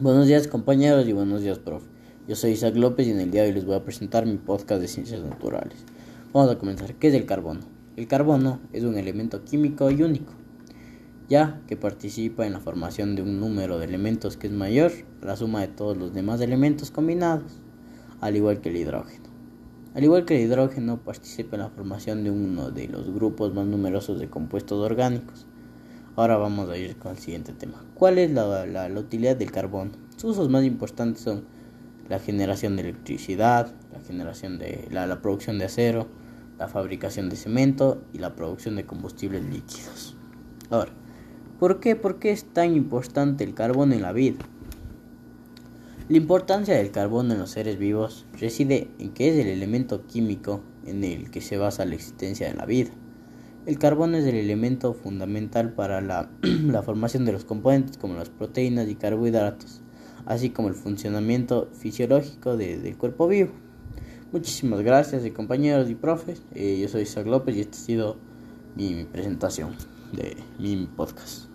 Buenos días compañeros y buenos días profe. Yo soy Isaac López y en el día de hoy les voy a presentar mi podcast de ciencias naturales. Vamos a comenzar. ¿Qué es el carbono? El carbono es un elemento químico y único, ya que participa en la formación de un número de elementos que es mayor a la suma de todos los demás elementos combinados, al igual que el hidrógeno. Al igual que el hidrógeno participa en la formación de uno de los grupos más numerosos de compuestos orgánicos Ahora vamos a ir con el siguiente tema. ¿Cuál es la, utilidad del carbón? Sus usos más importantes son la generación de electricidad, la generación de la, producción de acero, la fabricación de cemento y la producción de combustibles líquidos. Ahora, ¿por qué? ¿Por qué es tan importante el carbón en la vida? La importancia del carbón en los seres vivos reside en que es el elemento químico en el que se basa la existencia de la vida. El carbón es el elemento fundamental para la, formación de los componentes como las proteínas y carbohidratos, así como el funcionamiento fisiológico del cuerpo vivo. Muchísimas gracias compañeros y profes. Eh, yo soy Isaac López y esta ha sido mi presentación de mi podcast.